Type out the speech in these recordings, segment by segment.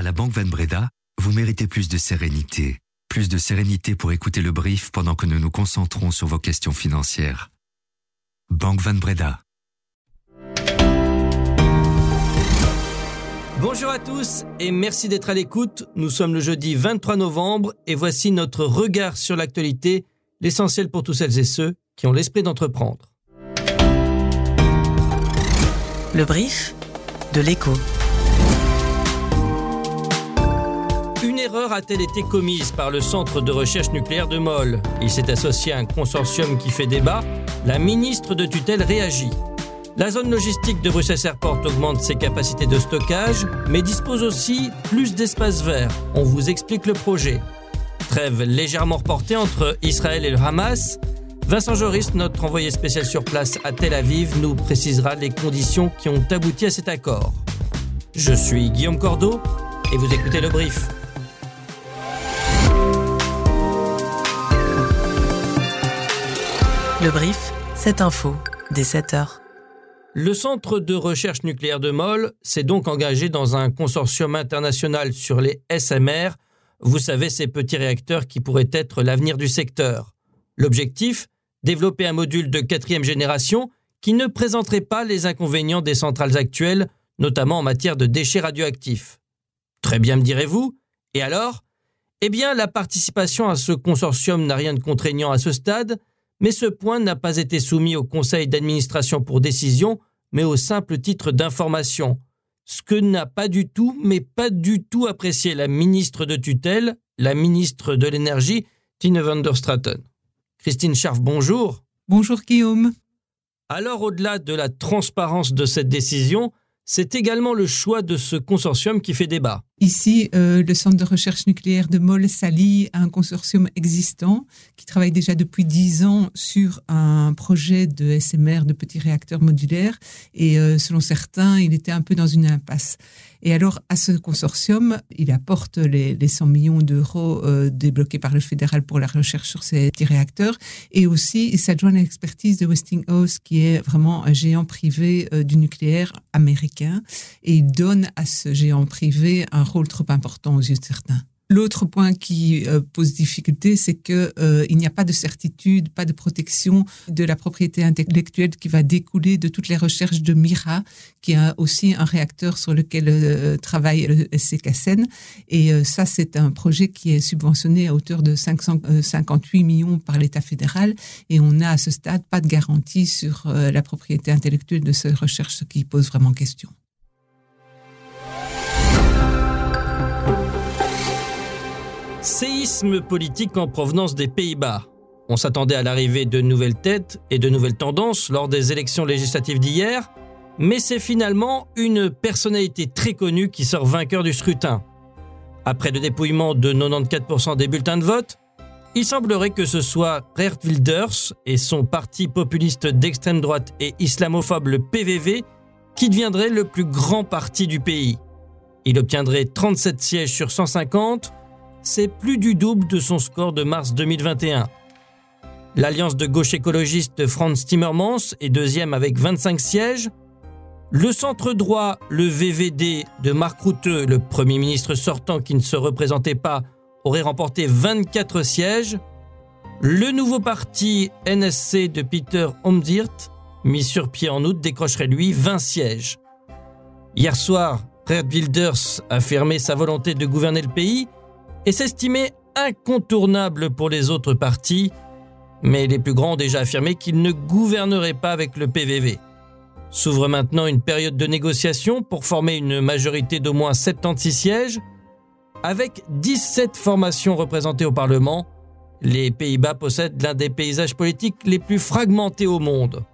À la Banque Van Breda, vous méritez plus de sérénité. Plus de sérénité pour écouter le brief pendant que nous nous concentrons sur vos questions financières. Banque Van Breda. Bonjour à tous et merci d'être à l'écoute. Nous sommes le jeudi 23 novembre et voici notre regard sur l'actualité, l'essentiel pour tous celles et ceux qui ont l'esprit d'entreprendre. Le brief de l'écho. Erreur a-t-elle été commise par le Centre de recherche nucléaire de Moll Il s'est associé à un consortium qui fait débat. La ministre de tutelle réagit. La zone logistique de Bruxelles Airport augmente ses capacités de stockage, mais dispose aussi plus d'espace vert. On vous explique le projet. Trêve légèrement reportée entre Israël et le Hamas. Vincent Joris, notre envoyé spécial sur place à Tel Aviv, nous précisera les conditions qui ont abouti à cet accord. Je suis Guillaume Cordeau et vous écoutez le brief. Le brief, cette info, dès 7 heures. Le Centre de recherche nucléaire de Moll s'est donc engagé dans un consortium international sur les SMR, vous savez, ces petits réacteurs qui pourraient être l'avenir du secteur. L'objectif Développer un module de quatrième génération qui ne présenterait pas les inconvénients des centrales actuelles, notamment en matière de déchets radioactifs. Très bien, me direz-vous. Et alors? Eh bien, la participation à ce consortium n'a rien de contraignant à ce stade, mais ce point n'a pas été soumis au conseil d'administration pour décision, mais au simple titre d'information. Ce que n'a pas du tout, mais pas du tout apprécié la ministre de tutelle, la ministre de l'énergie, Tine van der Straten. Christine Scharf, bonjour. Bonjour Guillaume. Alors, au-delà de la transparence de cette décision, c'est également le choix de ce consortium qui fait débat. Ici, euh, le Centre de recherche nucléaire de Moll s'allie à un consortium existant qui travaille déjà depuis dix ans sur un projet de SMR, de petits réacteurs modulaires. Et euh, selon certains, il était un peu dans une impasse. Et alors, à ce consortium, il apporte les, les 100 millions d'euros euh, débloqués par le fédéral pour la recherche sur ces petits réacteurs. Et aussi, il s'adjoint à l'expertise de Westinghouse, qui est vraiment un géant privé du nucléaire américain. Et il donne à ce géant privé un rôle trop important aux yeux de certains. L'autre point qui euh, pose difficulté, c'est que euh, il n'y a pas de certitude, pas de protection de la propriété intellectuelle qui va découler de toutes les recherches de Mira, qui a aussi un réacteur sur lequel euh, travaille le SCKSN. Et ça, c'est un projet qui est subventionné à hauteur de 558 millions par l'État fédéral. Et on n'a à ce stade pas de garantie sur la propriété intellectuelle de ces recherches, ce qui pose vraiment question. Séisme politique en provenance des Pays-Bas. On s'attendait à l'arrivée de nouvelles têtes et de nouvelles tendances lors des élections législatives d'hier, mais c'est finalement une personnalité très connue qui sort vainqueur du scrutin. Après le dépouillement de 94% des bulletins de vote, il semblerait que ce soit Geert Wilders et son parti populiste d'extrême droite et islamophobe, le PVV, qui deviendrait le plus grand parti du pays. Il obtiendrait 37 sièges sur 150, c'est plus du double de son score de mars 2021. L'alliance de gauche écologiste Franz Timmermans est deuxième avec 25 sièges. Le centre droit, le VVD de Mark Rutte, le Premier ministre sortant qui ne se représentait pas, aurait remporté 24 sièges. Le nouveau parti NSC de Peter Omzirt, mis sur pied en août, décrocherait lui 20 sièges. Hier soir, Geert Wilders a affirmé sa volonté de gouverner le pays et s'estimait incontournable pour les autres partis, mais les plus grands ont déjà affirmé qu'ils ne gouverneraient pas avec le PVV. S'ouvre maintenant une période de négociation pour former une majorité d'au moins 76 sièges. Avec 17 formations représentées au Parlement, les Pays-Bas possèdent l'un des paysages politiques les plus fragmentés au monde.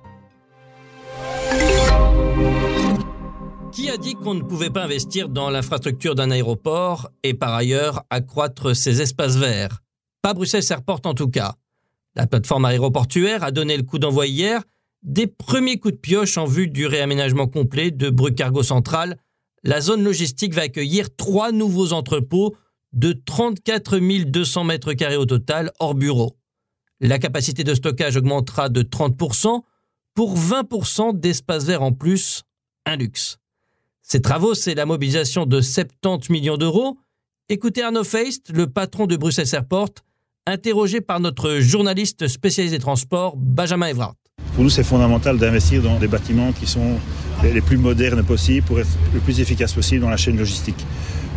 Qui a dit qu'on ne pouvait pas investir dans l'infrastructure d'un aéroport et par ailleurs accroître ses espaces verts? Pas Bruxelles Airport en tout cas. La plateforme aéroportuaire a donné le coup d'envoi hier des premiers coups de pioche en vue du réaménagement complet de Brucargo Central. La zone logistique va accueillir trois nouveaux entrepôts de 34 200 mètres carrés au total hors bureau. La capacité de stockage augmentera de 30% pour 20% d'espace vert en plus, un luxe. Ces travaux, c'est la mobilisation de 70 millions d'euros. Écoutez Arnaud Feist, le patron de Bruxelles Airport, interrogé par notre journaliste spécialisé des transports, Benjamin Evrard. Pour nous, c'est fondamental d'investir dans des bâtiments qui sont les plus modernes possibles pour être le plus efficace possible dans la chaîne logistique.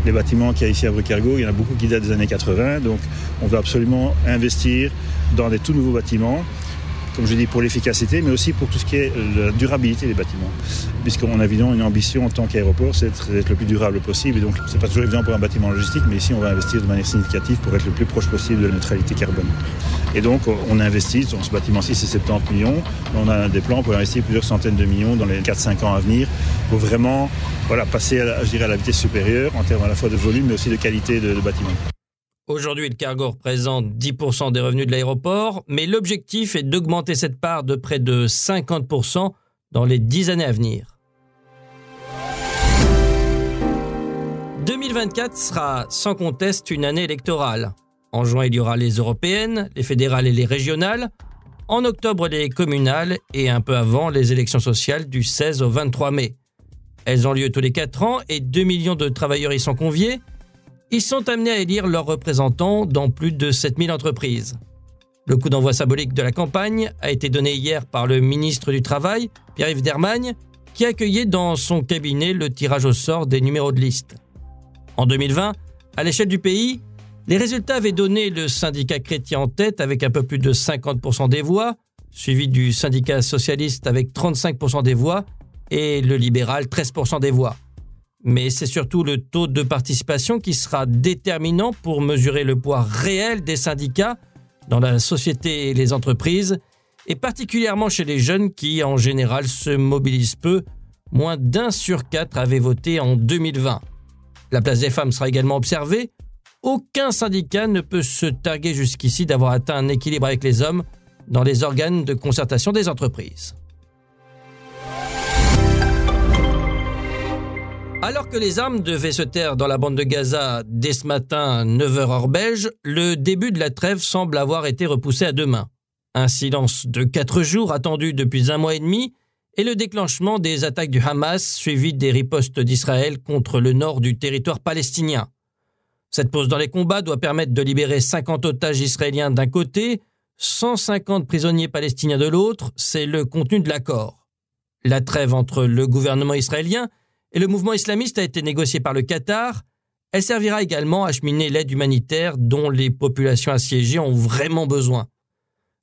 Les bâtiments qu'il y a ici à Brucargo, il y en a beaucoup qui datent des années 80, donc on veut absolument investir dans des tout nouveaux bâtiments comme je dis, pour l'efficacité, mais aussi pour tout ce qui est la durabilité des bâtiments. Puisqu'on a évidemment une ambition en tant qu'aéroport, c'est d'être le plus durable possible. Et donc, c'est pas toujours évident pour un bâtiment logistique, mais ici, on va investir de manière significative pour être le plus proche possible de la neutralité carbone. Et donc, on investit dans ce bâtiment-ci, c'est 70 millions. On a des plans pour investir plusieurs centaines de millions dans les 4-5 ans à venir pour vraiment voilà, passer à, je dirais, à la vitesse supérieure en termes à la fois de volume, mais aussi de qualité de, de bâtiment. Aujourd'hui, le cargo représente 10% des revenus de l'aéroport, mais l'objectif est d'augmenter cette part de près de 50% dans les 10 années à venir. 2024 sera sans conteste une année électorale. En juin, il y aura les européennes, les fédérales et les régionales. En octobre, les communales et un peu avant, les élections sociales du 16 au 23 mai. Elles ont lieu tous les 4 ans et 2 millions de travailleurs y sont conviés. Ils sont amenés à élire leurs représentants dans plus de 7000 entreprises. Le coup d'envoi symbolique de la campagne a été donné hier par le ministre du Travail, Pierre-Yves Dermagne, qui accueillait dans son cabinet le tirage au sort des numéros de liste. En 2020, à l'échelle du pays, les résultats avaient donné le syndicat chrétien en tête avec un peu plus de 50% des voix, suivi du syndicat socialiste avec 35% des voix et le libéral 13% des voix. Mais c'est surtout le taux de participation qui sera déterminant pour mesurer le poids réel des syndicats dans la société et les entreprises, et particulièrement chez les jeunes qui, en général, se mobilisent peu. Moins d'un sur quatre avait voté en 2020. La place des femmes sera également observée. Aucun syndicat ne peut se targuer jusqu'ici d'avoir atteint un équilibre avec les hommes dans les organes de concertation des entreprises. Alors que les armes devaient se taire dans la bande de Gaza dès ce matin, 9h heure belge, le début de la trêve semble avoir été repoussé à demain. Un silence de 4 jours attendu depuis un mois et demi et le déclenchement des attaques du Hamas suivi des ripostes d'Israël contre le nord du territoire palestinien. Cette pause dans les combats doit permettre de libérer 50 otages israéliens d'un côté, 150 prisonniers palestiniens de l'autre, c'est le contenu de l'accord. La trêve entre le gouvernement israélien et le mouvement islamiste a été négocié par le Qatar. Elle servira également à acheminer l'aide humanitaire dont les populations assiégées ont vraiment besoin.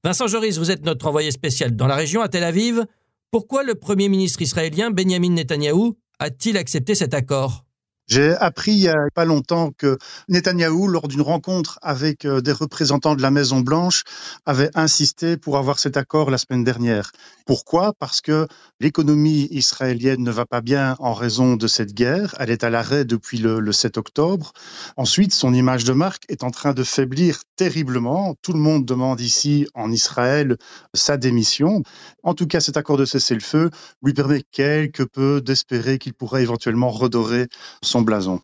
Vincent Joris, vous êtes notre envoyé spécial dans la région, à Tel Aviv. Pourquoi le Premier ministre israélien Benjamin Netanyahou a-t-il accepté cet accord? J'ai appris il y a pas longtemps que Netanyahou, lors d'une rencontre avec euh, des représentants de la Maison Blanche, avait insisté pour avoir cet accord la semaine dernière. Pourquoi? Parce que l'économie israélienne ne va pas bien en raison de cette guerre. Elle est à l'arrêt depuis le, le 7 octobre. Ensuite, son image de marque est en train de faiblir terriblement. Tout le monde demande ici en Israël sa démission. En tout cas, cet accord de cessez-le-feu lui permet quelque peu d'espérer qu'il pourrait éventuellement redorer son blason.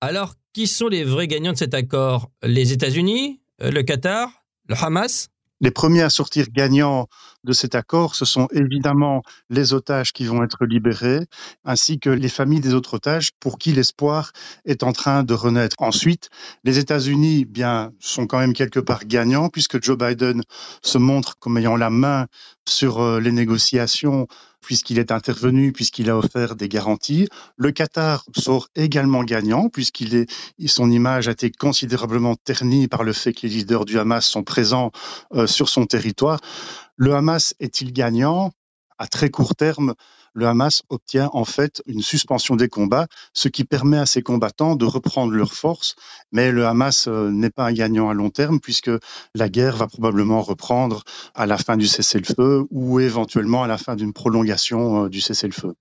Alors, qui sont les vrais gagnants de cet accord? Les États-Unis, euh, le Qatar, le Hamas? Les premiers à sortir gagnants de cet accord, ce sont évidemment les otages qui vont être libérés, ainsi que les familles des autres otages pour qui l'espoir est en train de renaître. Ensuite, les États-Unis, bien, sont quand même quelque part gagnants puisque Joe Biden se montre comme ayant la main sur euh, les négociations puisqu'il est intervenu, puisqu'il a offert des garanties. Le Qatar sort également gagnant, puisqu'il est, son image a été considérablement ternie par le fait que les leaders du Hamas sont présents euh, sur son territoire. Le Hamas est-il gagnant? À très court terme, le Hamas obtient en fait une suspension des combats, ce qui permet à ses combattants de reprendre leurs forces. Mais le Hamas euh, n'est pas un gagnant à long terme puisque la guerre va probablement reprendre à la fin du cessez-le-feu ou éventuellement à la fin d'une prolongation euh, du cessez-le-feu.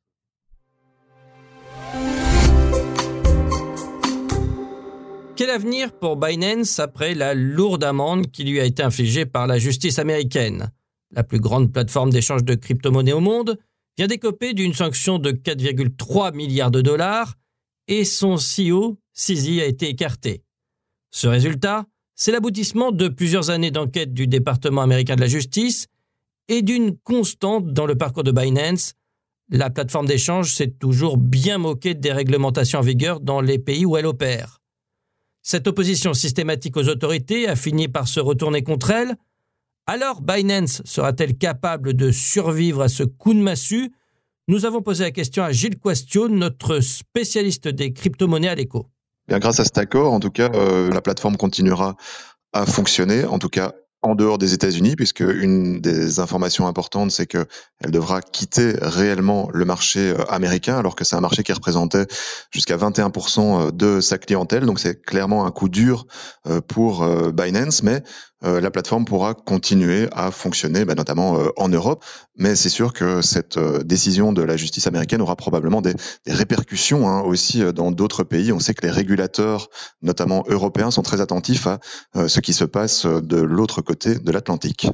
Quel avenir pour Binance après la lourde amende qui lui a été infligée par la justice américaine? La plus grande plateforme d'échange de crypto-monnaies au monde? Vient d'écoper d'une sanction de 4,3 milliards de dollars et son CEO, Sisi, a été écarté. Ce résultat, c'est l'aboutissement de plusieurs années d'enquête du département américain de la justice et d'une constante dans le parcours de Binance, La plateforme d'échange s'est toujours bien moquée des réglementations en vigueur dans les pays où elle opère. Cette opposition systématique aux autorités a fini par se retourner contre elle. Alors Binance sera-t-elle capable de survivre à ce coup de massue? Nous avons posé la question à Gilles Quastio, notre spécialiste des crypto-monnaies à l'écho. Bien, grâce à cet accord, en tout cas, euh, la plateforme continuera à fonctionner, en tout cas en dehors des États-Unis, puisque une des informations importantes, c'est que elle devra quitter réellement le marché euh, américain, alors que c'est un marché qui représentait jusqu'à 21% euh, de sa clientèle. Donc c'est clairement un coup dur euh, pour Binance, mais la plateforme pourra continuer à fonctionner, bah, notamment en Europe. Mais c'est sûr que cette décision de la justice américaine aura probablement des, répercussions hein, aussi dans d'autres pays. On sait que les régulateurs, notamment européens, sont très attentifs à ce qui se passe de l'autre de l'Atlantique.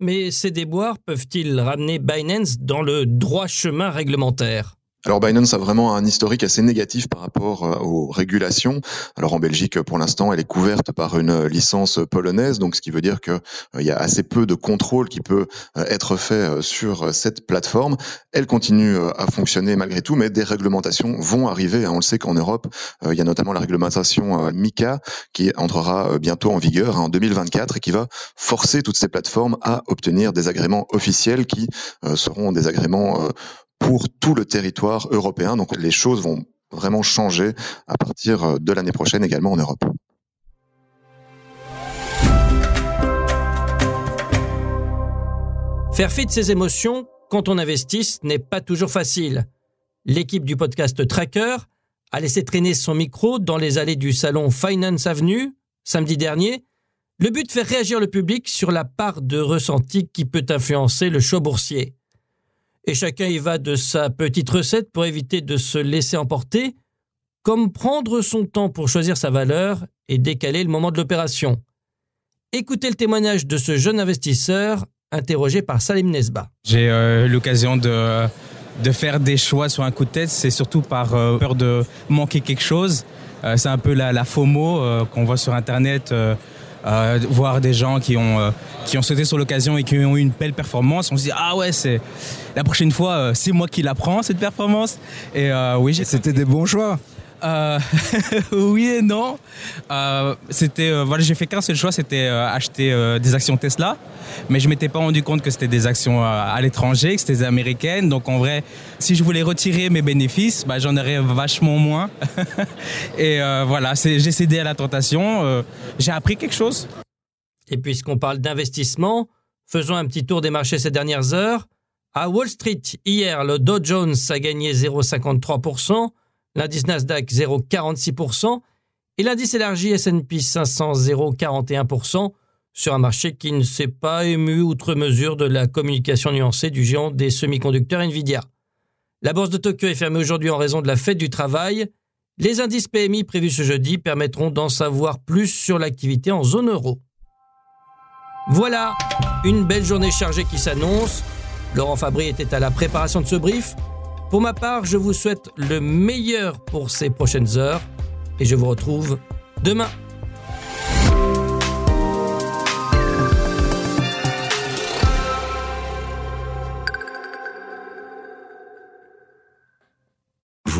Mais ces déboires peuvent-ils ramener Binance dans le droit chemin réglementaire? Alors Binance a vraiment un historique assez négatif par rapport euh, aux régulations. Alors en Belgique, pour l'instant, elle est couverte par une licence polonaise, donc ce qui veut dire qu'il euh, y a assez peu de contrôle qui peut euh, être fait sur cette plateforme. Elle continue à fonctionner malgré tout, mais des réglementations vont arriver. Hein. On le sait qu'en Europe, il y a notamment la réglementation MICA qui entrera bientôt en vigueur hein, en 2024 et qui va forcer toutes ces plateformes à obtenir des agréments officiels qui seront des agréments pour tout le territoire européen. Donc les choses vont vraiment changer à partir euh, de l'année prochaine également en Europe. Faire fi de ses émotions quand on investit n'est pas toujours facile. L'équipe du podcast Tracker a laissé traîner son micro dans les allées du salon Finance Avenue samedi dernier. Le but de faire réagir le public sur la part de ressenti qui peut influencer le choix boursier et chacun y va de sa petite recette pour éviter de se laisser emporter, comme prendre son temps pour choisir sa valeur et décaler le moment de l'opération. Écoutez le témoignage de ce jeune investisseur interrogé par Salim Nesba. J'ai euh, l'occasion de, faire des choix sur un coup de tête, c'est surtout par euh, peur de manquer quelque chose. Euh, c'est un peu la, la FOMO qu'on voit sur Internet euh, voir des gens qui ont, euh, qui ont sauté sur l'occasion et qui ont eu une belle performance. On se dit, ah ouais, c'est la prochaine fois, euh, c'est moi qui la prends, cette performance. Et oui, C'était des bons choix. Euh, oui et non. Euh, c'était euh, voilà, j'ai fait qu'un seul choix, c'était acheter des actions Tesla, mais je m'étais pas rendu compte que c'était des actions à l'étranger, que c'était américaines. Donc en vrai, si je voulais retirer mes bénéfices, bah, j'en aurais vachement moins. et voilà, j'ai cédé à la tentation. j'ai appris quelque chose. Et puisqu'on parle d'investissement, faisons un petit tour des marchés ces dernières heures. À Wall Street, hier, le Dow Jones a gagné 0,53% l'indice Nasdaq 0,46% et l'indice élargi S&P 500 0,41% sur un marché qui ne s'est pas ému outre mesure de la communication nuancée du géant des semi-conducteurs Nvidia. La bourse de Tokyo est fermée aujourd'hui en raison de la fête du travail. Les indices PMI prévus ce jeudi permettront d'en savoir plus sur l'activité en zone euro. Voilà, une belle journée chargée qui s'annonce. Laurent Fabry était à la préparation de ce brief. Pour ma part, je vous souhaite le meilleur pour ces prochaines heures et je vous retrouve demain.